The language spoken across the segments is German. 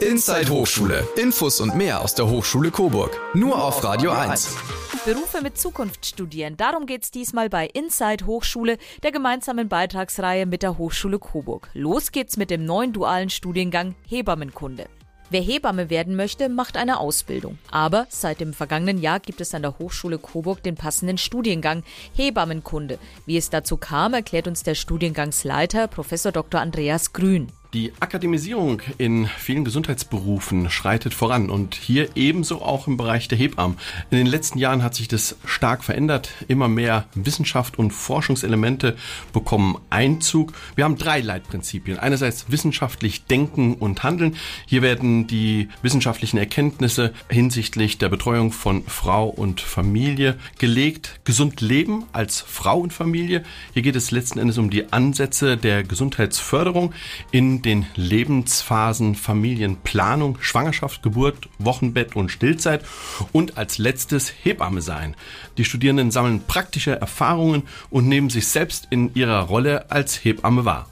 Inside Hochschule. Infos und mehr aus der Hochschule Coburg. Nur auf Radio 1. Berufe mit Zukunft studieren. Darum geht's diesmal bei Inside Hochschule, der gemeinsamen Beitragsreihe mit der Hochschule Coburg. Los geht's mit dem neuen dualen Studiengang Hebammenkunde. Wer Hebamme werden möchte, macht eine Ausbildung. Aber seit dem vergangenen Jahr gibt es an der Hochschule Coburg den passenden Studiengang Hebammenkunde. Wie es dazu kam, erklärt uns der Studiengangsleiter Prof. Dr. Andreas Grün. Die Akademisierung in vielen Gesundheitsberufen schreitet voran und hier ebenso auch im Bereich der Hebammen. In den letzten Jahren hat sich das stark verändert. Immer mehr Wissenschaft und Forschungselemente bekommen Einzug. Wir haben drei Leitprinzipien. Einerseits wissenschaftlich denken und handeln. Hier werden die wissenschaftlichen Erkenntnisse hinsichtlich der Betreuung von Frau und Familie gelegt. Gesund leben als Frau und Familie. Hier geht es letzten Endes um die Ansätze der Gesundheitsförderung in den Lebensphasen Familienplanung, Schwangerschaft, Geburt, Wochenbett und Stillzeit und als letztes Hebamme sein. Die Studierenden sammeln praktische Erfahrungen und nehmen sich selbst in ihrer Rolle als Hebamme wahr.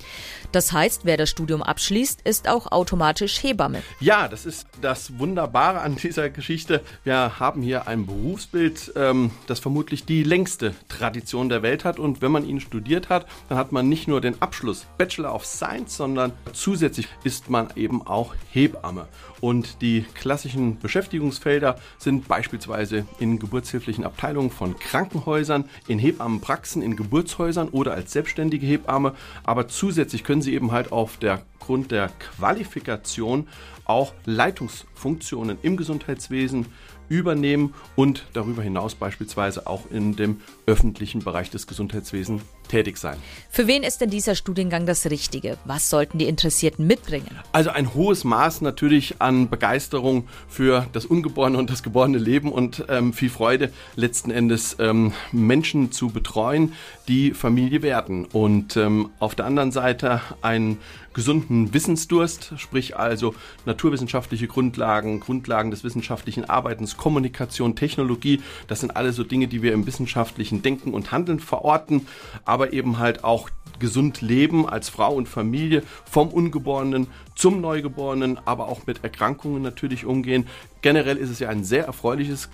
Das heißt, wer das Studium abschließt, ist auch automatisch Hebamme. Ja, das ist das Wunderbare an dieser Geschichte. Wir haben hier ein Berufsbild, ähm, das vermutlich die längste Tradition der Welt hat. Und wenn man ihn studiert hat, dann hat man nicht nur den Abschluss Bachelor of Science, sondern zusätzlich ist man eben auch Hebamme. Und die klassischen Beschäftigungsfelder sind beispielsweise in geburtshilflichen Abteilungen von Krankenhäusern, in Hebammenpraxen, in Geburtshäusern oder als selbstständige Hebamme. Aber zusätzlich können sie eben halt auf der Grund der Qualifikation auch Leitungsfunktionen im Gesundheitswesen übernehmen und darüber hinaus beispielsweise auch in dem öffentlichen Bereich des Gesundheitswesens tätig sein. Für wen ist denn dieser Studiengang das Richtige? Was sollten die Interessierten mitbringen? Also ein hohes Maß natürlich an Begeisterung für das ungeborene und das geborene Leben und ähm, viel Freude letzten Endes ähm, Menschen zu betreuen, die Familie werden. Und ähm, auf der anderen Seite einen gesunden Wissensdurst, sprich also naturwissenschaftliche Grundlagen, Grundlagen des wissenschaftlichen Arbeitens, Kommunikation, Technologie. Das sind alles so Dinge, die wir im wissenschaftlichen Denken und Handeln verorten. Aber aber eben halt auch gesund leben als Frau und Familie vom Ungeborenen zum Neugeborenen, aber auch mit Erkrankungen natürlich umgehen. Generell ist es ja ein sehr erfreuliches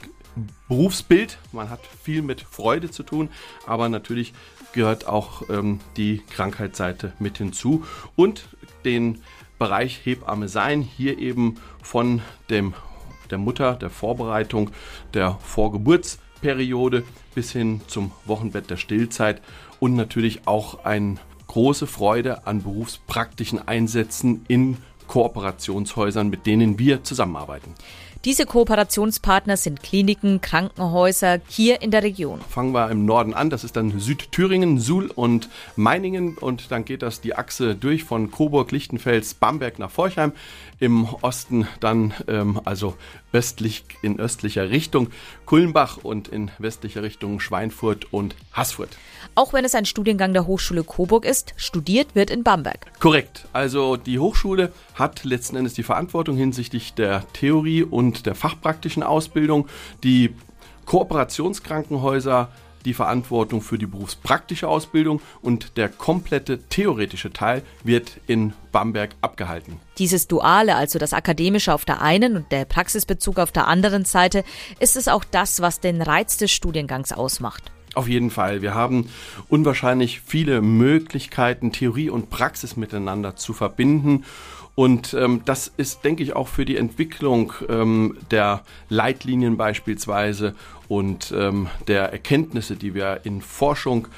Berufsbild. Man hat viel mit Freude zu tun, aber natürlich gehört auch ähm, die Krankheitsseite mit hinzu und den Bereich Hebamme sein, hier eben von dem, der Mutter, der Vorbereitung, der Vorgeburtsperiode bis hin zum Wochenbett der Stillzeit und natürlich auch eine große Freude an berufspraktischen Einsätzen in Kooperationshäusern, mit denen wir zusammenarbeiten. Diese Kooperationspartner sind Kliniken, Krankenhäuser hier in der Region. Fangen wir im Norden an, das ist dann Südthüringen, Suhl und Meiningen und dann geht das die Achse durch von Coburg, Lichtenfels, Bamberg nach Forchheim. Im Osten dann ähm, also östlich in östlicher Richtung Kulmbach und in westlicher Richtung Schweinfurt und Haßfurt. Auch wenn es ein Studiengang der Hochschule Coburg ist, studiert wird in Bamberg. Korrekt. Also die Hochschule hat letzten Endes die Verantwortung hinsichtlich der Theorie und der fachpraktischen Ausbildung. Die Kooperationskrankenhäuser die Verantwortung für die berufspraktische Ausbildung und der komplette theoretische Teil wird in Bamberg abgehalten. Dieses Duale, also das Akademische auf der einen und der Praxisbezug auf der anderen Seite, ist es auch das, was den Reiz des Studiengangs ausmacht. Auf jeden Fall. Wir haben unwahrscheinlich viele Möglichkeiten, Theorie und Praxis miteinander zu verbinden. Und ähm, das ist, denke ich, auch für die Entwicklung ähm, der Leitlinien beispielsweise und ähm, der Erkenntnisse, die wir in Forschung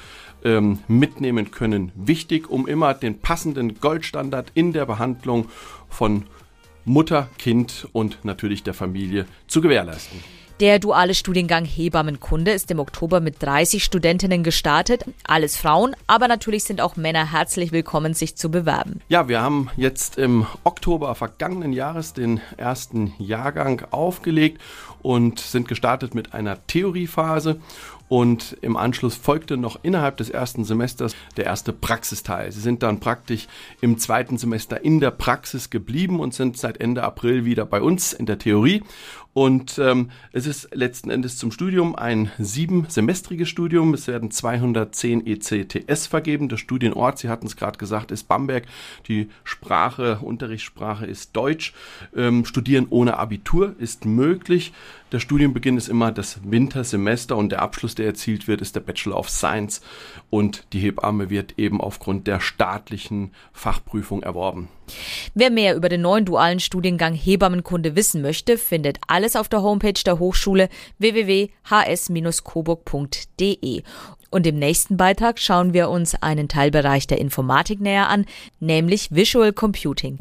ähm, mitnehmen können, wichtig, um immer den passenden Goldstandard in der Behandlung von Mutter, Kind und natürlich der Familie zu gewährleisten. Der duale Studiengang Hebammenkunde ist im Oktober mit 30 Studentinnen gestartet. Alles Frauen, aber natürlich sind auch Männer herzlich willkommen, sich zu bewerben. Ja, wir haben jetzt im Oktober vergangenen Jahres den ersten Jahrgang aufgelegt und sind gestartet mit einer Theoriephase und im Anschluss folgte noch innerhalb des ersten Semesters der erste Praxisteil. Sie sind dann praktisch im zweiten Semester in der Praxis geblieben und sind seit Ende April wieder bei uns in der Theorie und ähm, es ist letzten Endes zum Studium ein siebensemestriges Studium. Es werden 210 ECTS vergeben. Der Studienort, Sie hatten es gerade gesagt, ist Bamberg. Die Sprache, Unterrichtssprache ist Deutsch. Ähm, Studieren ohne Abitur ist möglich. Der Studienbeginn ist immer das Wintersemester und der Abschluss, der erzielt wird, ist der Bachelor of Science. Und die Hebamme wird eben aufgrund der staatlichen Fachprüfung erworben. Wer mehr über den neuen dualen Studiengang Hebammenkunde wissen möchte, findet alles auf der Homepage der Hochschule www.hs-coburg.de. Und im nächsten Beitrag schauen wir uns einen Teilbereich der Informatik näher an, nämlich Visual Computing.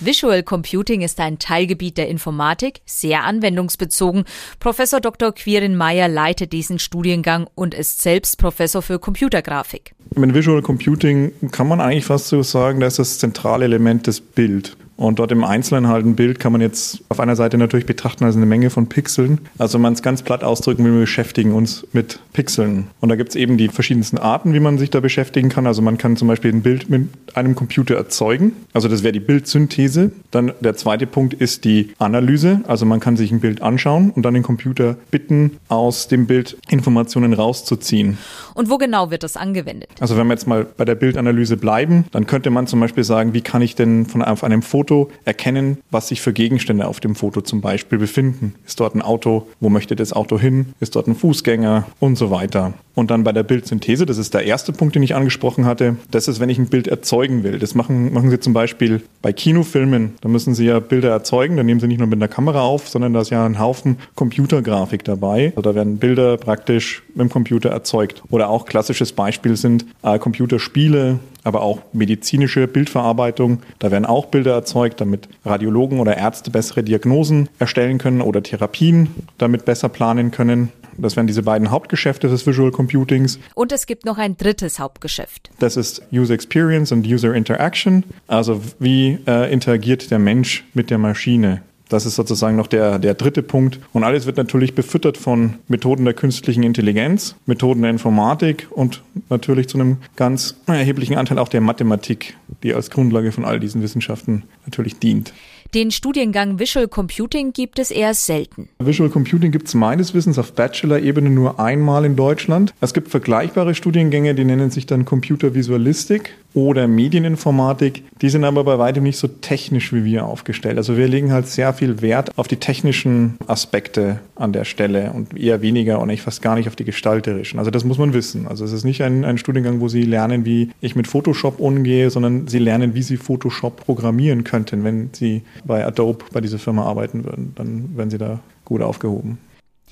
Visual Computing ist ein Teilgebiet der Informatik, sehr anwendungsbezogen. Professor Dr. Quirin Meyer leitet diesen Studiengang und ist selbst Professor für Computergrafik. Mit Visual Computing kann man eigentlich fast so sagen, dass das zentrale Element das Bild. Und dort im Einzelnen halt ein Bild kann man jetzt auf einer Seite natürlich betrachten als eine Menge von Pixeln. Also wenn man es ganz platt ausdrücken will, wir beschäftigen uns mit Pixeln. Und da gibt es eben die verschiedensten Arten, wie man sich da beschäftigen kann. Also man kann zum Beispiel ein Bild mit einem Computer erzeugen. Also das wäre die Bildsynthese. Dann der zweite Punkt ist die Analyse. Also man kann sich ein Bild anschauen und dann den Computer bitten, aus dem Bild Informationen rauszuziehen. Und wo genau wird das angewendet? Also wenn wir jetzt mal bei der Bildanalyse bleiben, dann könnte man zum Beispiel sagen, wie kann ich denn von einem Foto Foto erkennen, was sich für Gegenstände auf dem Foto zum Beispiel befinden. Ist dort ein Auto? Wo möchte das Auto hin? Ist dort ein Fußgänger? Und so weiter. Und dann bei der Bildsynthese, das ist der erste Punkt, den ich angesprochen hatte, das ist, wenn ich ein Bild erzeugen will. Das machen, machen Sie zum Beispiel bei Kinofilmen. Da müssen Sie ja Bilder erzeugen. Da nehmen Sie nicht nur mit einer Kamera auf, sondern da ist ja ein Haufen Computergrafik dabei. Also da werden Bilder praktisch mit dem Computer erzeugt. Oder auch klassisches Beispiel sind äh, Computerspiele, aber auch medizinische Bildverarbeitung. Da werden auch Bilder erzeugt, damit Radiologen oder Ärzte bessere Diagnosen erstellen können oder Therapien damit besser planen können. Das wären diese beiden Hauptgeschäfte des Visual Computings. Und es gibt noch ein drittes Hauptgeschäft. Das ist User Experience und User Interaction. Also wie äh, interagiert der Mensch mit der Maschine? Das ist sozusagen noch der, der dritte Punkt. Und alles wird natürlich befüttert von Methoden der künstlichen Intelligenz, Methoden der Informatik und natürlich zu einem ganz erheblichen Anteil auch der Mathematik, die als Grundlage von all diesen Wissenschaften natürlich dient. Den Studiengang Visual Computing gibt es eher selten. Visual Computing gibt es meines Wissens auf Bachelor-Ebene nur einmal in Deutschland. Es gibt vergleichbare Studiengänge, die nennen sich dann Computervisualistik oder Medieninformatik. Die sind aber bei weitem nicht so technisch wie wir aufgestellt. Also wir legen halt sehr viel Wert auf die technischen Aspekte an der Stelle und eher weniger und eigentlich fast gar nicht auf die gestalterischen. Also das muss man wissen. Also es ist nicht ein, ein Studiengang, wo Sie lernen, wie ich mit Photoshop umgehe, sondern Sie lernen, wie Sie Photoshop programmieren könnten, wenn Sie bei Adobe bei dieser Firma arbeiten würden. Dann wären Sie da gut aufgehoben.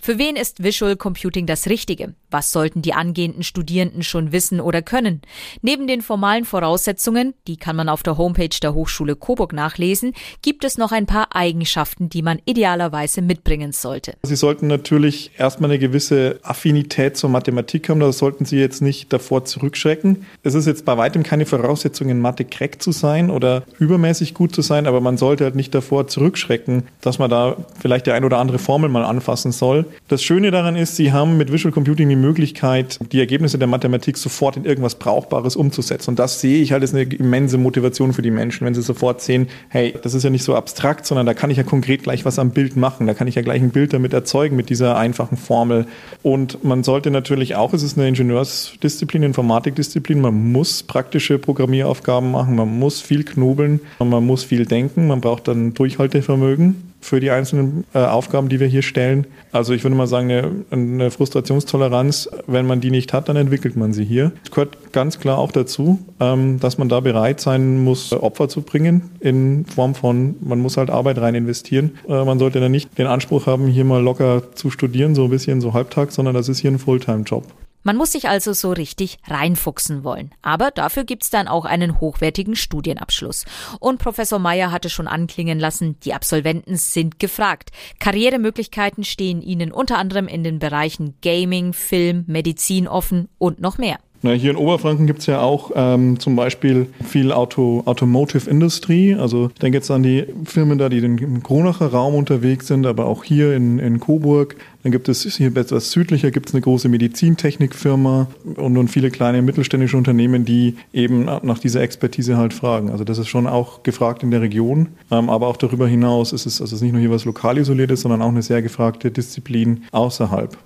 Für wen ist Visual Computing das Richtige? Was sollten die angehenden Studierenden schon wissen oder können? Neben den formalen Voraussetzungen, die kann man auf der Homepage der Hochschule Coburg nachlesen, gibt es noch ein paar Eigenschaften, die man idealerweise mitbringen sollte. Sie sollten natürlich erstmal eine gewisse Affinität zur Mathematik haben, da sollten Sie jetzt nicht davor zurückschrecken. Es ist jetzt bei weitem keine Voraussetzung, in Mathe crack zu sein oder übermäßig gut zu sein, aber man sollte halt nicht davor zurückschrecken, dass man da vielleicht die ein oder andere Formel mal anfassen soll. Das Schöne daran ist, Sie haben mit Visual Computing die Möglichkeit, die Ergebnisse der Mathematik sofort in irgendwas Brauchbares umzusetzen. Und das sehe ich halt als eine immense Motivation für die Menschen, wenn sie sofort sehen, hey, das ist ja nicht so abstrakt, sondern da kann ich ja konkret gleich was am Bild machen. Da kann ich ja gleich ein Bild damit erzeugen mit dieser einfachen Formel. Und man sollte natürlich auch, es ist eine Ingenieursdisziplin, Informatikdisziplin, man muss praktische Programmieraufgaben machen, man muss viel knobeln, man muss viel denken, man braucht dann Durchhaltevermögen für die einzelnen äh, Aufgaben, die wir hier stellen. Also ich würde mal sagen, eine, eine, Frustrationstoleranz, wenn man die nicht hat, dann entwickelt man sie hier. Es gehört ganz klar auch dazu, ähm, dass man da bereit sein muss, Opfer zu bringen in Form von, man muss halt Arbeit rein investieren. Äh, man sollte dann nicht den Anspruch haben, hier mal locker zu studieren, so ein bisschen so halbtags, sondern das ist hier ein Fulltime-Job. Man muss sich also so richtig reinfuchsen wollen. Aber dafür gibt's dann auch einen hochwertigen Studienabschluss. Und Professor Meyer hatte schon anklingen lassen, die Absolventen sind gefragt. Karrieremöglichkeiten stehen ihnen unter anderem in den Bereichen Gaming, Film, Medizin offen und noch mehr. Na, hier in Oberfranken gibt es ja auch ähm, zum Beispiel viel Auto, Automotive Industry. Also ich denke jetzt an die Firmen da, die im Kronacher Raum unterwegs sind, aber auch hier in, in Coburg Dann gibt es hier etwas südlicher gibt es eine große Medizintechnikfirma und nun viele kleine mittelständische Unternehmen, die eben nach dieser Expertise halt fragen. Also das ist schon auch gefragt in der Region, ähm, aber auch darüber hinaus ist es also nicht nur hier was lokal isoliertes, sondern auch eine sehr gefragte Disziplin außerhalb.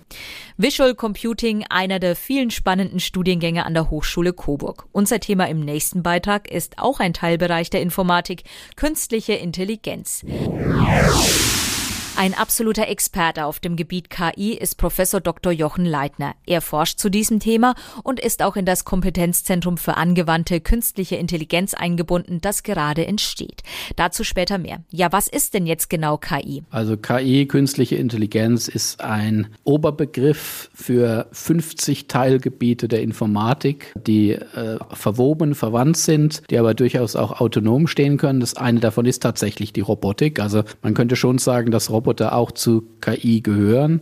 Visual Computing, einer der vielen spannenden Studiengänge an der Hochschule Coburg. Unser Thema im nächsten Beitrag ist auch ein Teilbereich der Informatik, künstliche Intelligenz. Ein absoluter Experte auf dem Gebiet KI ist Professor Dr. Jochen Leitner. Er forscht zu diesem Thema und ist auch in das Kompetenzzentrum für angewandte künstliche Intelligenz eingebunden, das gerade entsteht. Dazu später mehr. Ja, was ist denn jetzt genau KI? Also KI, künstliche Intelligenz, ist ein Oberbegriff für 50 Teilgebiete der Informatik, die äh, verwoben, verwandt sind, die aber durchaus auch autonom stehen können. Das eine davon ist tatsächlich die Robotik. Also man könnte schon sagen, dass Robotik Roboter auch zu KI gehören.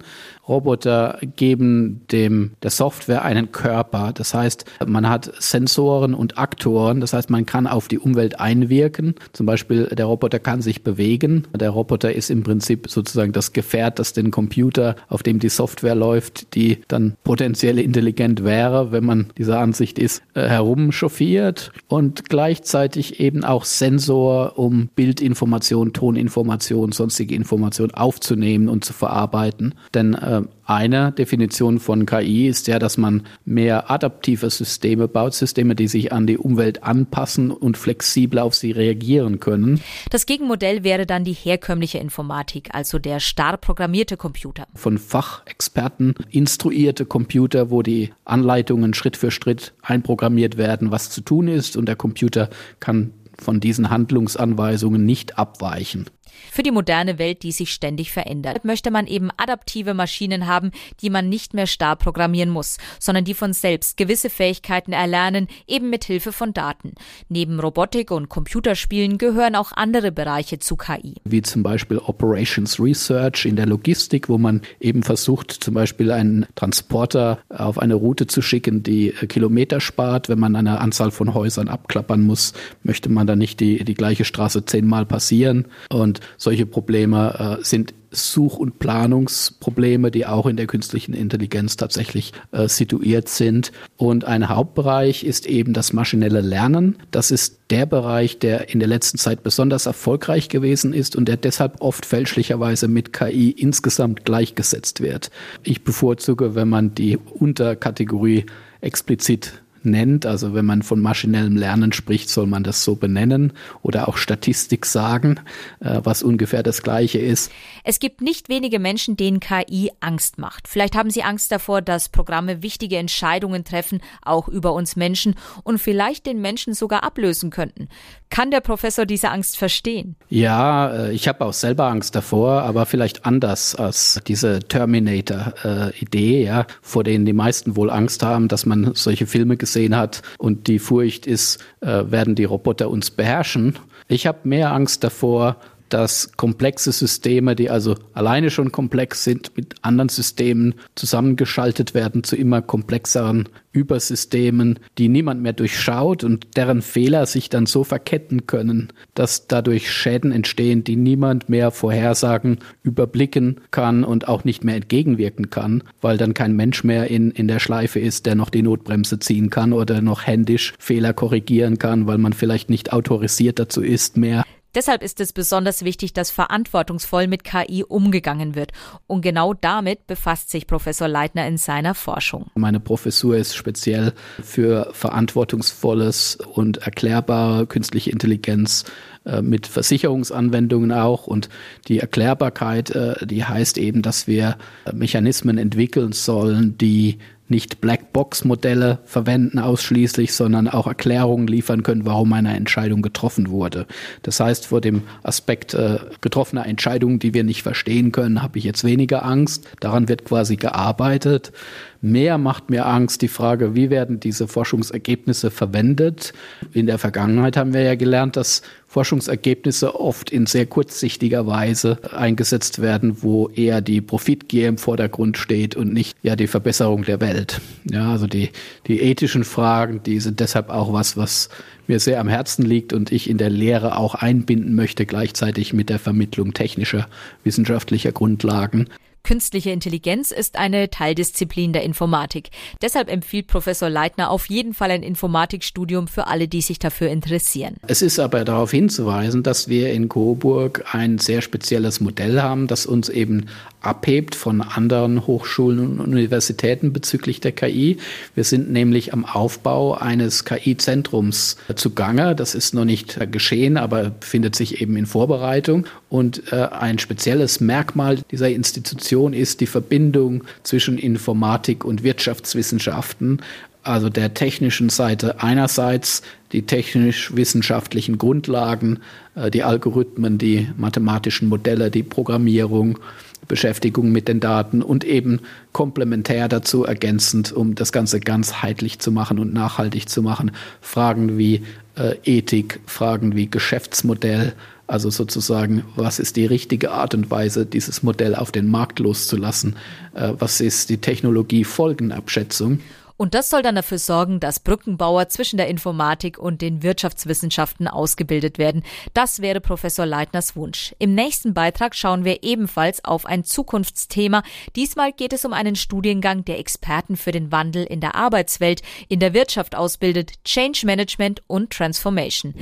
Roboter geben dem der Software einen Körper. Das heißt, man hat Sensoren und Aktoren. Das heißt, man kann auf die Umwelt einwirken. Zum Beispiel der Roboter kann sich bewegen. Der Roboter ist im Prinzip sozusagen das Gefährt, das den Computer, auf dem die Software läuft, die dann potenziell intelligent wäre, wenn man dieser Ansicht ist, äh, herumchauffiert und gleichzeitig eben auch Sensor, um Bildinformation, Toninformation, sonstige Information aufzunehmen und zu verarbeiten. Denn äh, eine Definition von KI ist ja, dass man mehr adaptive Systeme baut, Systeme, die sich an die Umwelt anpassen und flexibel auf sie reagieren können. Das Gegenmodell wäre dann die herkömmliche Informatik, also der starr programmierte Computer. Von Fachexperten instruierte Computer, wo die Anleitungen Schritt für Schritt einprogrammiert werden, was zu tun ist und der Computer kann von diesen Handlungsanweisungen nicht abweichen. Für die moderne Welt, die sich ständig verändert, möchte man eben adaptive Maschinen haben, die man nicht mehr starr programmieren muss, sondern die von selbst gewisse Fähigkeiten erlernen, eben mit Hilfe von Daten. Neben Robotik und Computerspielen gehören auch andere Bereiche zu KI. Wie zum Beispiel Operations Research in der Logistik, wo man eben versucht, zum Beispiel einen Transporter auf eine Route zu schicken, die Kilometer spart. Wenn man eine Anzahl von Häusern abklappern muss, möchte man dann nicht die, die gleiche Straße zehnmal passieren. Und solche Probleme äh, sind Such- und Planungsprobleme, die auch in der künstlichen Intelligenz tatsächlich äh, situiert sind. Und ein Hauptbereich ist eben das maschinelle Lernen. Das ist der Bereich, der in der letzten Zeit besonders erfolgreich gewesen ist und der deshalb oft fälschlicherweise mit KI insgesamt gleichgesetzt wird. Ich bevorzuge, wenn man die Unterkategorie explizit nennt. Also wenn man von maschinellem Lernen spricht, soll man das so benennen oder auch Statistik sagen, äh, was ungefähr das gleiche ist. Es gibt nicht wenige Menschen, denen KI Angst macht. Vielleicht haben sie Angst davor, dass Programme wichtige Entscheidungen treffen, auch über uns Menschen und vielleicht den Menschen sogar ablösen könnten. Kann der Professor diese Angst verstehen? Ja, äh, ich habe auch selber Angst davor, aber vielleicht anders als diese Terminator-Idee, ja, vor denen die meisten wohl Angst haben, dass man solche Filme gesehen hat und die Furcht ist, äh, werden die Roboter uns beherrschen. Ich habe mehr Angst davor, dass komplexe Systeme, die also alleine schon komplex sind, mit anderen Systemen zusammengeschaltet werden zu immer komplexeren Übersystemen, die niemand mehr durchschaut und deren Fehler sich dann so verketten können, dass dadurch Schäden entstehen, die niemand mehr vorhersagen, überblicken kann und auch nicht mehr entgegenwirken kann, weil dann kein Mensch mehr in, in der Schleife ist, der noch die Notbremse ziehen kann oder noch händisch Fehler korrigieren kann, weil man vielleicht nicht autorisiert dazu ist mehr. Deshalb ist es besonders wichtig, dass verantwortungsvoll mit KI umgegangen wird. Und genau damit befasst sich Professor Leitner in seiner Forschung. Meine Professur ist speziell für verantwortungsvolles und erklärbare künstliche Intelligenz äh, mit Versicherungsanwendungen auch. Und die Erklärbarkeit, äh, die heißt eben, dass wir Mechanismen entwickeln sollen, die nicht Blackbox-Modelle verwenden ausschließlich, sondern auch Erklärungen liefern können, warum eine Entscheidung getroffen wurde. Das heißt, vor dem Aspekt äh, getroffener Entscheidungen, die wir nicht verstehen können, habe ich jetzt weniger Angst. Daran wird quasi gearbeitet. Mehr macht mir Angst die Frage, wie werden diese Forschungsergebnisse verwendet. In der Vergangenheit haben wir ja gelernt, dass Forschungsergebnisse oft in sehr kurzsichtiger Weise eingesetzt werden, wo eher die Profitgier im Vordergrund steht und nicht ja die Verbesserung der Welt. Ja, also die, die ethischen Fragen, die sind deshalb auch was, was mir sehr am Herzen liegt und ich in der Lehre auch einbinden möchte, gleichzeitig mit der Vermittlung technischer wissenschaftlicher Grundlagen. Künstliche Intelligenz ist eine Teildisziplin der Informatik. Deshalb empfiehlt Professor Leitner auf jeden Fall ein Informatikstudium für alle, die sich dafür interessieren. Es ist aber darauf hinzuweisen, dass wir in Coburg ein sehr spezielles Modell haben, das uns eben abhebt von anderen Hochschulen und Universitäten bezüglich der KI. Wir sind nämlich am Aufbau eines KI-Zentrums zugange. Das ist noch nicht geschehen, aber befindet sich eben in Vorbereitung. Und äh, ein spezielles Merkmal dieser Institution ist die Verbindung zwischen Informatik und Wirtschaftswissenschaften also der technischen Seite einerseits die technisch-wissenschaftlichen Grundlagen, äh, die Algorithmen, die mathematischen Modelle, die Programmierung, Beschäftigung mit den Daten und eben komplementär dazu ergänzend, um das Ganze ganzheitlich zu machen und nachhaltig zu machen, Fragen wie äh, Ethik, Fragen wie Geschäftsmodell, also sozusagen, was ist die richtige Art und Weise, dieses Modell auf den Markt loszulassen? Äh, was ist die Technologie-Folgenabschätzung? Und das soll dann dafür sorgen, dass Brückenbauer zwischen der Informatik und den Wirtschaftswissenschaften ausgebildet werden. Das wäre Professor Leitners Wunsch. Im nächsten Beitrag schauen wir ebenfalls auf ein Zukunftsthema. Diesmal geht es um einen Studiengang, der Experten für den Wandel in der Arbeitswelt, in der Wirtschaft ausbildet, Change Management und Transformation.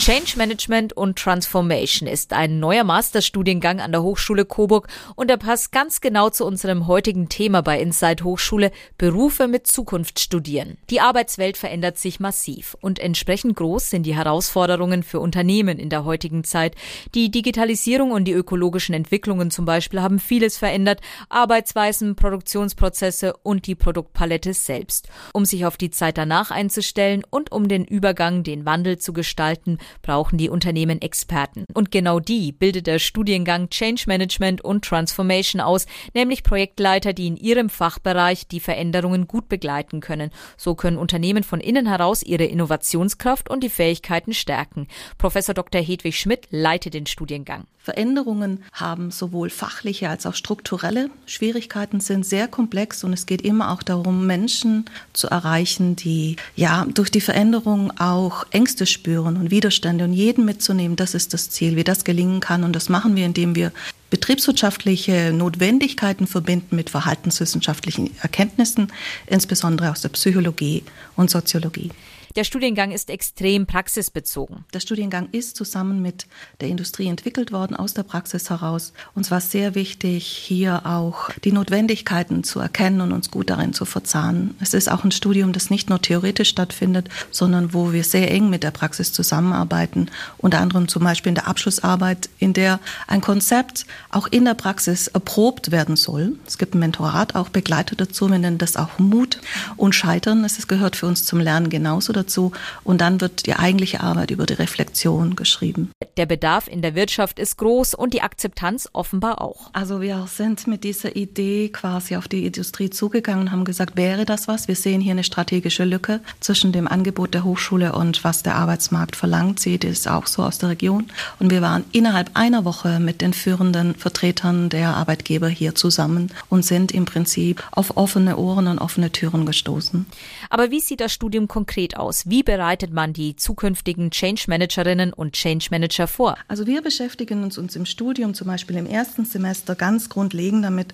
Change Management und Transformation ist ein neuer Masterstudiengang an der Hochschule Coburg und er passt ganz genau zu unserem heutigen Thema bei Inside Hochschule Berufe mit Zukunft studieren. Die Arbeitswelt verändert sich massiv und entsprechend groß sind die Herausforderungen für Unternehmen in der heutigen Zeit. Die Digitalisierung und die ökologischen Entwicklungen zum Beispiel haben vieles verändert, Arbeitsweisen, Produktionsprozesse und die Produktpalette selbst. Um sich auf die Zeit danach einzustellen und um den Übergang, den Wandel zu gestalten, brauchen die Unternehmen Experten. Und genau die bildet der Studiengang Change Management und Transformation aus, nämlich Projektleiter, die in ihrem Fachbereich die Veränderungen gut begleiten können. So können Unternehmen von innen heraus ihre Innovationskraft und die Fähigkeiten stärken. Professor Dr. Hedwig Schmidt leitet den Studiengang. Veränderungen haben sowohl fachliche als auch strukturelle Schwierigkeiten, sind sehr komplex und es geht immer auch darum, Menschen zu erreichen, die ja durch die Veränderung auch Ängste spüren und Widerstände und jeden mitzunehmen. Das ist das Ziel, wie das gelingen kann. Und das machen wir, indem wir betriebswirtschaftliche Notwendigkeiten verbinden mit verhaltenswissenschaftlichen Erkenntnissen, insbesondere aus der Psychologie und Soziologie. Der Studiengang ist extrem praxisbezogen. Der Studiengang ist zusammen mit der Industrie entwickelt worden, aus der Praxis heraus. Uns war sehr wichtig, hier auch die Notwendigkeiten zu erkennen und uns gut darin zu verzahnen. Es ist auch ein Studium, das nicht nur theoretisch stattfindet, sondern wo wir sehr eng mit der Praxis zusammenarbeiten. Unter anderem zum Beispiel in der Abschlussarbeit, in der ein Konzept auch in der Praxis erprobt werden soll. Es gibt ein Mentorat auch begleitet dazu. Wir nennen das auch Mut und Scheitern. Es gehört für uns zum Lernen genauso dazu und dann wird die eigentliche Arbeit über die Reflexion geschrieben. Der Bedarf in der Wirtschaft ist groß und die Akzeptanz offenbar auch. Also wir sind mit dieser Idee quasi auf die Industrie zugegangen und haben gesagt, wäre das was? Wir sehen hier eine strategische Lücke zwischen dem Angebot der Hochschule und was der Arbeitsmarkt verlangt. Sieht es auch so aus der Region. Und wir waren innerhalb einer Woche mit den führenden Vertretern der Arbeitgeber hier zusammen und sind im Prinzip auf offene Ohren und offene Türen gestoßen. Aber wie sieht das Studium konkret aus? Aus? Wie bereitet man die zukünftigen Change Managerinnen und Change Manager vor? Also wir beschäftigen uns, uns im Studium zum Beispiel im ersten Semester ganz grundlegend damit,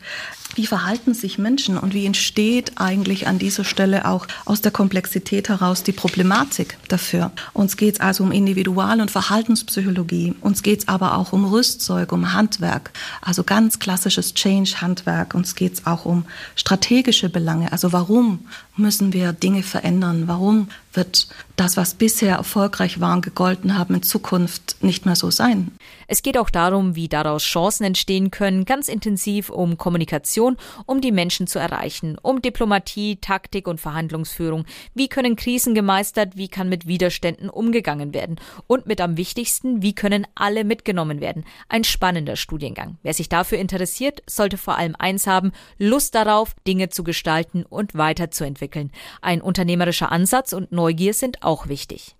wie verhalten sich Menschen und wie entsteht eigentlich an dieser Stelle auch aus der Komplexität heraus die Problematik dafür. Uns geht es also um Individual- und Verhaltenspsychologie. Uns geht es aber auch um Rüstzeug, um Handwerk, also ganz klassisches Change-Handwerk. Uns geht es auch um strategische Belange. Also warum müssen wir Dinge verändern? Warum wird das, was bisher erfolgreich war und gegolten haben, in Zukunft nicht mehr so sein? Es geht auch darum, wie daraus Chancen entstehen können, ganz intensiv um Kommunikation, um die Menschen zu erreichen, um Diplomatie, Taktik und Verhandlungsführung. Wie können Krisen gemeistert, wie kann mit Widerständen umgegangen werden? Und mit am wichtigsten, wie können alle mitgenommen werden? Ein spannender Studiengang. Wer sich dafür interessiert, sollte vor allem eins haben, Lust darauf, Dinge zu gestalten und weiterzuentwickeln. Ein unternehmerischer Ansatz und Neugier sind auch wichtig.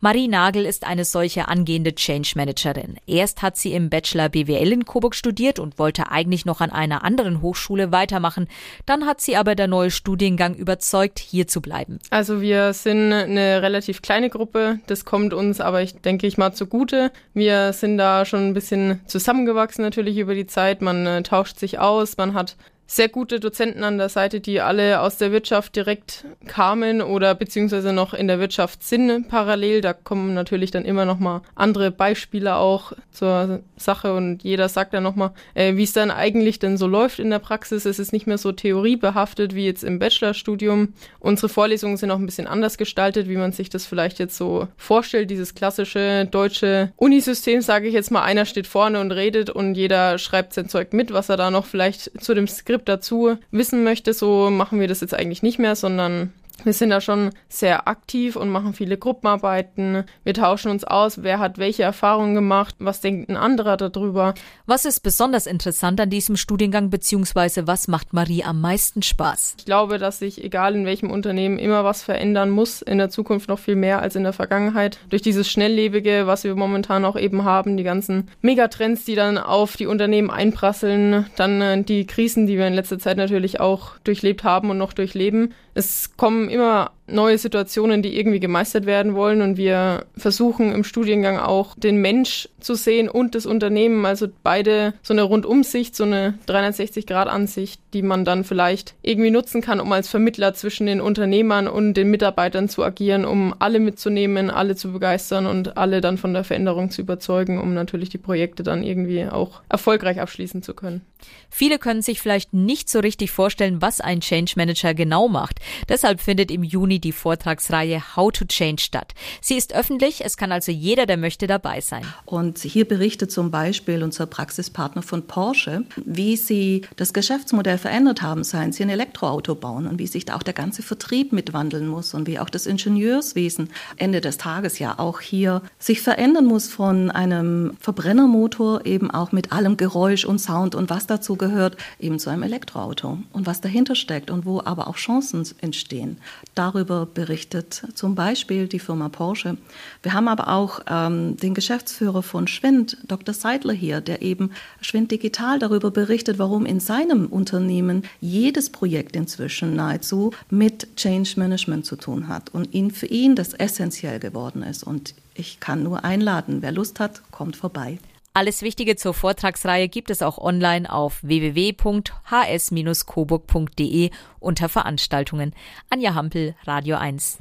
Marie Nagel ist eine solche angehende Change Managerin. Erst hat sie im Bachelor BWL in Coburg studiert und wollte eigentlich noch an einer anderen Hochschule weitermachen. Dann hat sie aber der neue Studiengang überzeugt, hier zu bleiben. Also wir sind eine relativ kleine Gruppe. Das kommt uns aber, ich denke ich mal, zugute. Wir sind da schon ein bisschen zusammengewachsen natürlich über die Zeit. Man äh, tauscht sich aus, man hat sehr gute Dozenten an der Seite, die alle aus der Wirtschaft direkt kamen oder beziehungsweise noch in der Wirtschaft sind parallel. Da kommen natürlich dann immer noch mal andere Beispiele auch zur Sache und jeder sagt dann noch mal, äh, wie es dann eigentlich denn so läuft in der Praxis. Es ist nicht mehr so theoriebehaftet wie jetzt im Bachelorstudium. Unsere Vorlesungen sind auch ein bisschen anders gestaltet, wie man sich das vielleicht jetzt so vorstellt. Dieses klassische deutsche Unisystem, sage ich jetzt mal, einer steht vorne und redet und jeder schreibt sein Zeug mit, was er da noch vielleicht zu dem Skript Skript dazu wissen möchte, so machen wir das jetzt eigentlich nicht mehr, sondern wir sind da schon sehr aktiv und machen viele Gruppenarbeiten. Wir tauschen uns aus, wer hat welche Erfahrungen gemacht, was denkt ein anderer darüber. Was ist besonders interessant an diesem Studiengang, beziehungsweise was macht Marie am meisten Spaß? Ich glaube, dass sich, egal in welchem Unternehmen, immer was verändern muss, in der Zukunft noch viel mehr als in der Vergangenheit. Durch dieses Schnelllebige, was wir momentan auch eben haben, die ganzen Megatrends, die dann auf die Unternehmen einprasseln, dann äh, die Krisen, die wir in letzter Zeit natürlich auch durchlebt haben und noch durchleben. Es kommen immer neue Situationen, die irgendwie gemeistert werden wollen. Und wir versuchen im Studiengang auch den Mensch zu sehen und das Unternehmen, also beide so eine Rundumsicht, so eine 360-Grad-Ansicht, die man dann vielleicht irgendwie nutzen kann, um als Vermittler zwischen den Unternehmern und den Mitarbeitern zu agieren, um alle mitzunehmen, alle zu begeistern und alle dann von der Veränderung zu überzeugen, um natürlich die Projekte dann irgendwie auch erfolgreich abschließen zu können. Viele können sich vielleicht nicht so richtig vorstellen, was ein Change Manager genau macht. Deshalb findet im Juni die Vortragsreihe How to Change statt. Sie ist öffentlich, es kann also jeder, der möchte, dabei sein. Und hier berichtet zum Beispiel unser Praxispartner von Porsche, wie sie das Geschäftsmodell verändert haben, seien sie ein Elektroauto bauen und wie sich da auch der ganze Vertrieb mitwandeln muss und wie auch das Ingenieurswesen Ende des Tages ja auch hier sich verändern muss von einem Verbrennermotor eben auch mit allem Geräusch und Sound und was dazu gehört, eben zu einem Elektroauto und was dahinter steckt und wo aber auch Chancen entstehen. Darüber berichtet zum Beispiel die Firma Porsche. Wir haben aber auch ähm, den Geschäftsführer von Schwind, Dr. Seidler hier, der eben Schwind Digital darüber berichtet, warum in seinem Unternehmen jedes Projekt inzwischen nahezu mit Change Management zu tun hat und ihn, für ihn das essentiell geworden ist. Und ich kann nur einladen, wer Lust hat, kommt vorbei. Alles Wichtige zur Vortragsreihe gibt es auch online auf www.hs-coburg.de unter Veranstaltungen. Anja Hampel, Radio 1.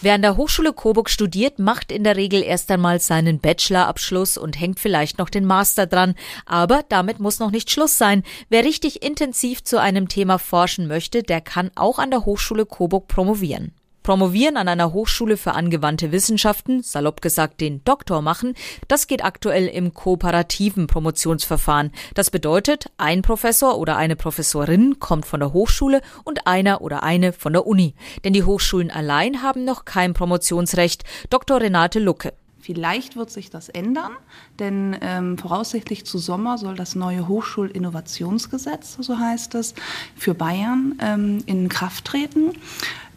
Wer an der Hochschule Coburg studiert, macht in der Regel erst einmal seinen Bachelorabschluss und hängt vielleicht noch den Master dran. Aber damit muss noch nicht Schluss sein. Wer richtig intensiv zu einem Thema forschen möchte, der kann auch an der Hochschule Coburg promovieren. Promovieren an einer Hochschule für angewandte Wissenschaften, salopp gesagt den Doktor machen, das geht aktuell im kooperativen Promotionsverfahren. Das bedeutet, ein Professor oder eine Professorin kommt von der Hochschule und einer oder eine von der Uni. Denn die Hochschulen allein haben noch kein Promotionsrecht. Dr. Renate Lucke. Vielleicht wird sich das ändern, denn ähm, voraussichtlich zu Sommer soll das neue Hochschulinnovationsgesetz, so heißt es, für Bayern ähm, in Kraft treten.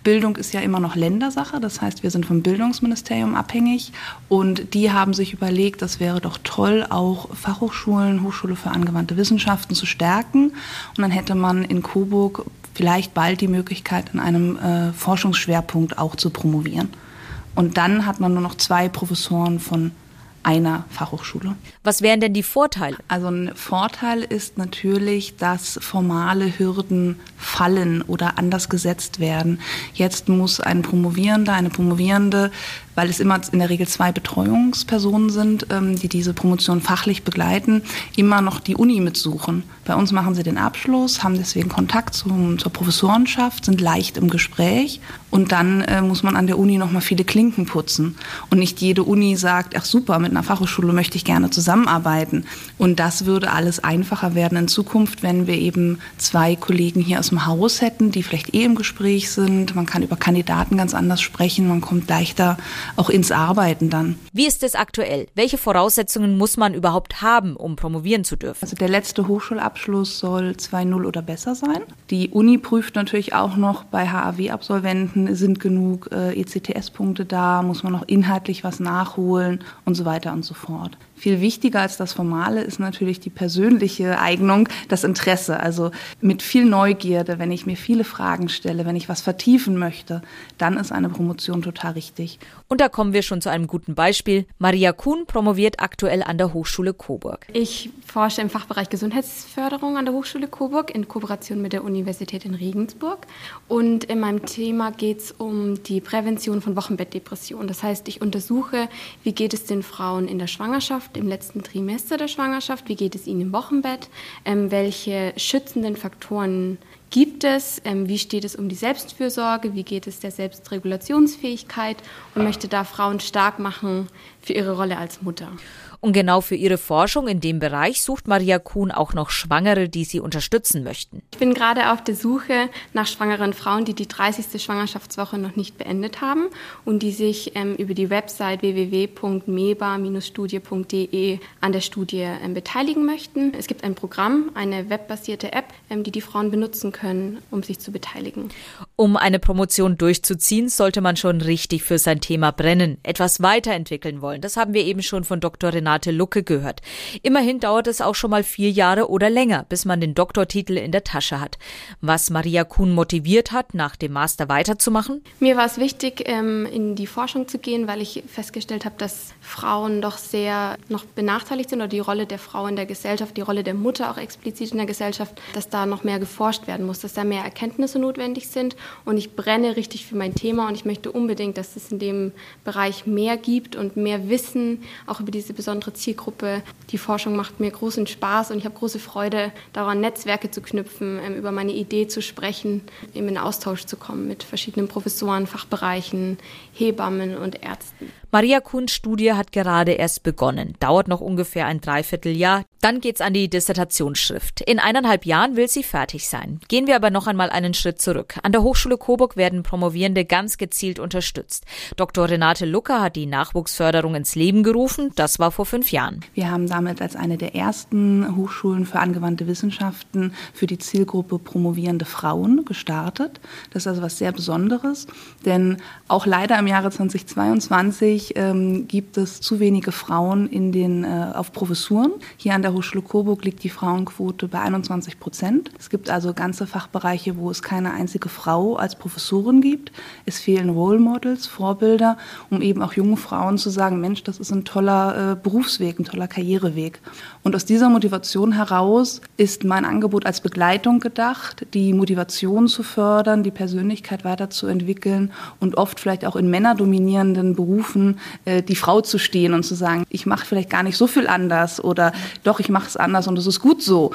Bildung ist ja immer noch Ländersache, das heißt, wir sind vom Bildungsministerium abhängig und die haben sich überlegt, das wäre doch toll, auch Fachhochschulen, Hochschule für angewandte Wissenschaften zu stärken und dann hätte man in Coburg vielleicht bald die Möglichkeit, in einem äh, Forschungsschwerpunkt auch zu promovieren. Und dann hat man nur noch zwei Professoren von einer Fachhochschule. Was wären denn die Vorteile? Also ein Vorteil ist natürlich, dass formale Hürden fallen oder anders gesetzt werden. Jetzt muss ein Promovierender, eine Promovierende weil es immer in der Regel zwei Betreuungspersonen sind, ähm, die diese Promotion fachlich begleiten, immer noch die Uni mitsuchen. Bei uns machen sie den Abschluss, haben deswegen Kontakt zum, zur Professorenschaft, sind leicht im Gespräch und dann äh, muss man an der Uni noch mal viele Klinken putzen. Und nicht jede Uni sagt, ach super, mit einer Fachhochschule möchte ich gerne zusammenarbeiten. Und das würde alles einfacher werden in Zukunft, wenn wir eben zwei Kollegen hier aus dem Haus hätten, die vielleicht eh im Gespräch sind. Man kann über Kandidaten ganz anders sprechen, man kommt leichter auch ins Arbeiten dann. Wie ist es aktuell? Welche Voraussetzungen muss man überhaupt haben, um promovieren zu dürfen? Also der letzte Hochschulabschluss soll 2.0 oder besser sein. Die Uni prüft natürlich auch noch bei HAW-Absolventen, sind genug äh, ECTS-Punkte da, muss man noch inhaltlich was nachholen und so weiter und so fort. Viel wichtiger als das Formale ist natürlich die persönliche Eignung, das Interesse. Also mit viel Neugierde, wenn ich mir viele Fragen stelle, wenn ich was vertiefen möchte, dann ist eine Promotion total richtig. Und da kommen wir schon zu einem guten Beispiel. Maria Kuhn promoviert aktuell an der Hochschule Coburg. Ich forsche im Fachbereich Gesundheitsförderung an der Hochschule Coburg in Kooperation mit der Universität in Regensburg. Und in meinem Thema geht es um die Prävention von Wochenbettdepression. Das heißt, ich untersuche, wie geht es den Frauen in der Schwangerschaft, Schwangerschaft, im letzten Trimester der Schwangerschaft, wie geht es ihnen im Wochenbett, ähm, welche schützenden Faktoren gibt es, ähm, wie steht es um die Selbstfürsorge, wie geht es der Selbstregulationsfähigkeit und möchte da Frauen stark machen für ihre Rolle als Mutter. Und genau für ihre Forschung in dem Bereich sucht Maria Kuhn auch noch Schwangere, die sie unterstützen möchten. Ich bin gerade auf der Suche nach schwangeren Frauen, die die 30. Schwangerschaftswoche noch nicht beendet haben und die sich ähm, über die Website www.meba-studie.de an der Studie ähm, beteiligen möchten. Es gibt ein Programm, eine webbasierte App, ähm, die die Frauen benutzen können, um sich zu beteiligen. Um eine Promotion durchzuziehen, sollte man schon richtig für sein Thema brennen, etwas weiterentwickeln wollen. Das haben wir eben schon von Dr. Renate Renate Lucke gehört. Immerhin dauert es auch schon mal vier Jahre oder länger, bis man den Doktortitel in der Tasche hat. Was Maria Kuhn motiviert hat, nach dem Master weiterzumachen? Mir war es wichtig, ähm, in die Forschung zu gehen, weil ich festgestellt habe, dass Frauen doch sehr noch benachteiligt sind oder die Rolle der Frau in der Gesellschaft, die Rolle der Mutter auch explizit in der Gesellschaft, dass da noch mehr geforscht werden muss, dass da mehr Erkenntnisse notwendig sind. Und ich brenne richtig für mein Thema und ich möchte unbedingt, dass es in dem Bereich mehr gibt und mehr Wissen auch über diese besondere besondere Zielgruppe. Die Forschung macht mir großen Spaß und ich habe große Freude daran, Netzwerke zu knüpfen, ähm, über meine Idee zu sprechen, eben in Austausch zu kommen mit verschiedenen Professoren, Fachbereichen, Hebammen und Ärzten. Maria Kuhns Studie hat gerade erst begonnen, dauert noch ungefähr ein Dreivierteljahr. Dann geht's an die Dissertationsschrift. In eineinhalb Jahren will sie fertig sein. Gehen wir aber noch einmal einen Schritt zurück. An der Hochschule Coburg werden Promovierende ganz gezielt unterstützt. Dr. Renate Lucker hat die Nachwuchsförderung ins Leben gerufen. Das war vor fünf Jahren. Wir haben damit als eine der ersten Hochschulen für angewandte Wissenschaften für die Zielgruppe promovierende Frauen gestartet. Das ist also was sehr Besonderes, denn auch leider im Jahre 2022 tatsächlich ähm, gibt es zu wenige Frauen in den, äh, auf Professuren. Hier an der Hochschule Coburg liegt die Frauenquote bei 21 Prozent. Es gibt also ganze Fachbereiche, wo es keine einzige Frau als Professorin gibt. Es fehlen Role Models, Vorbilder, um eben auch jungen Frauen zu sagen, Mensch, das ist ein toller äh, Berufsweg, ein toller Karriereweg. Und aus dieser Motivation heraus ist mein Angebot als Begleitung gedacht, die Motivation zu fördern, die Persönlichkeit weiterzuentwickeln und oft vielleicht auch in männerdominierenden Berufen äh, die Frau zu stehen und zu sagen, ich mache vielleicht gar nicht so viel anders oder doch, ich mache es anders und es ist gut so.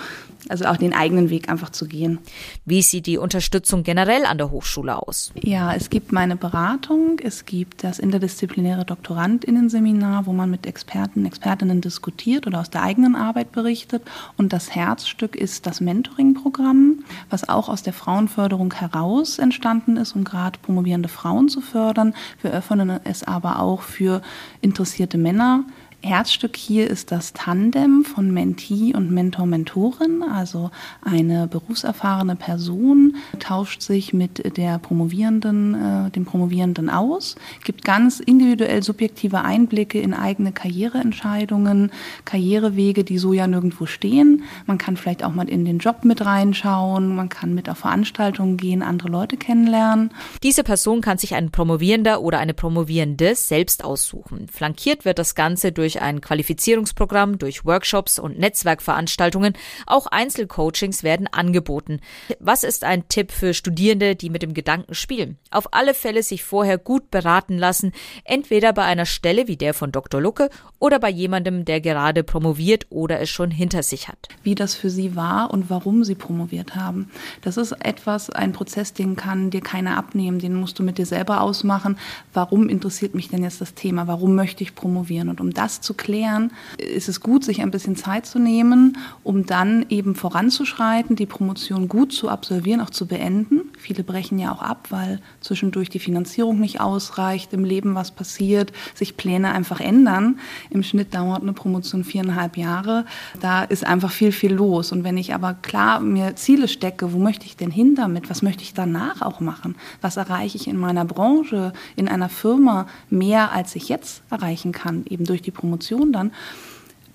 Also auch den eigenen Weg einfach zu gehen. Wie sieht die Unterstützung generell an der Hochschule aus? Ja, es gibt meine Beratung, es gibt das interdisziplinäre Doktorandinnen-Seminar, wo man mit Experten, Expertinnen diskutiert oder aus der eigenen Arbeit berichtet. Und das Herzstück ist das Mentoring-Programm, was auch aus der Frauenförderung heraus entstanden ist, um gerade promovierende Frauen zu fördern. Wir öffnen es aber auch für interessierte Männer Herzstück hier ist das Tandem von Mentee und Mentor-Mentorin, also eine berufserfahrene Person tauscht sich mit der Promovierenden, äh, dem Promovierenden aus, gibt ganz individuell subjektive Einblicke in eigene Karriereentscheidungen, Karrierewege, die so ja nirgendwo stehen. Man kann vielleicht auch mal in den Job mit reinschauen, man kann mit auf Veranstaltungen gehen, andere Leute kennenlernen. Diese Person kann sich ein Promovierender oder eine Promovierende selbst aussuchen. Flankiert wird das Ganze durch durch ein Qualifizierungsprogramm, durch Workshops und Netzwerkveranstaltungen. Auch Einzelcoachings werden angeboten. Was ist ein Tipp für Studierende, die mit dem Gedanken spielen? Auf alle Fälle sich vorher gut beraten lassen, entweder bei einer Stelle wie der von Dr. Lucke oder bei jemandem, der gerade promoviert oder es schon hinter sich hat. Wie das für Sie war und warum Sie promoviert haben. Das ist etwas, ein Prozess, den kann dir keiner abnehmen, den musst du mit dir selber ausmachen. Warum interessiert mich denn jetzt das Thema? Warum möchte ich promovieren? Und um das abzuklären, ist es gut, sich ein bisschen Zeit zu nehmen, um dann eben voranzuschreiten, die Promotion gut zu absolvieren, auch zu beenden. Viele brechen ja auch ab, weil zwischendurch die Finanzierung nicht ausreicht, im Leben was passiert, sich Pläne einfach ändern. Im Schnitt dauert eine Promotion viereinhalb Jahre. Da ist einfach viel, viel los. Und wenn ich aber klar mir Ziele stecke, wo möchte ich denn hin damit? Was möchte ich danach auch machen? Was erreiche ich in meiner Branche, in einer Firma mehr, als ich jetzt erreichen kann, eben durch die Promotion dann?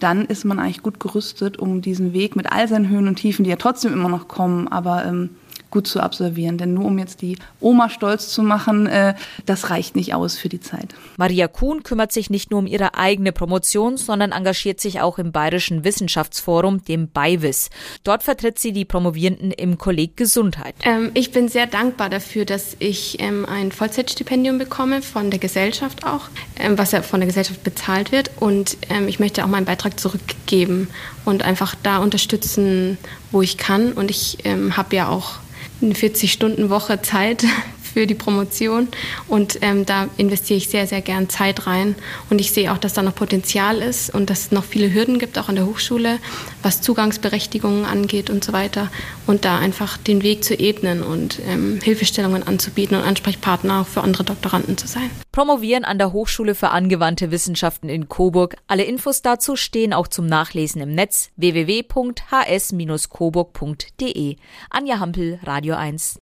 dann ist man eigentlich gut gerüstet, um diesen Weg mit all seinen Höhen und Tiefen, die ja trotzdem immer noch kommen, aber ähm, gut zu absolvieren. Denn nur um jetzt die Oma stolz zu machen, äh, das reicht nicht aus für die Zeit. Maria Kuhn kümmert sich nicht nur um ihre eigene Promotion, sondern engagiert sich auch im Bayerischen Wissenschaftsforum, dem BayWiss. Dort vertritt sie die Promovierenden im Kolleg Gesundheit. Ähm, ich bin sehr dankbar dafür, dass ich ähm, ein Vollzeitstipendium bekomme von der Gesellschaft auch, ähm, was ja von der Gesellschaft bezahlt wird. Und ähm, ich möchte auch meinen Beitrag zurückgeben und einfach da unterstützen, wo ich kann. Und ich ähm, habe ja auch eine 40-Stunden-Woche Zeit für die Promotion und ähm, da investiere ich sehr, sehr gern Zeit rein und ich sehe auch, dass da noch Potenzial ist und dass es noch viele Hürden gibt, auch an der Hochschule, was Zugangsberechtigungen angeht und so weiter und da einfach den Weg zu ebnen und ähm, Hilfestellungen anzubieten und Ansprechpartner auch für andere Doktoranden zu sein. Promovieren an der Hochschule für angewandte Wissenschaften in Coburg. Alle Infos dazu stehen auch zum Nachlesen im Netz www.hs-coburg.de. Anja Hampel, Radio 1.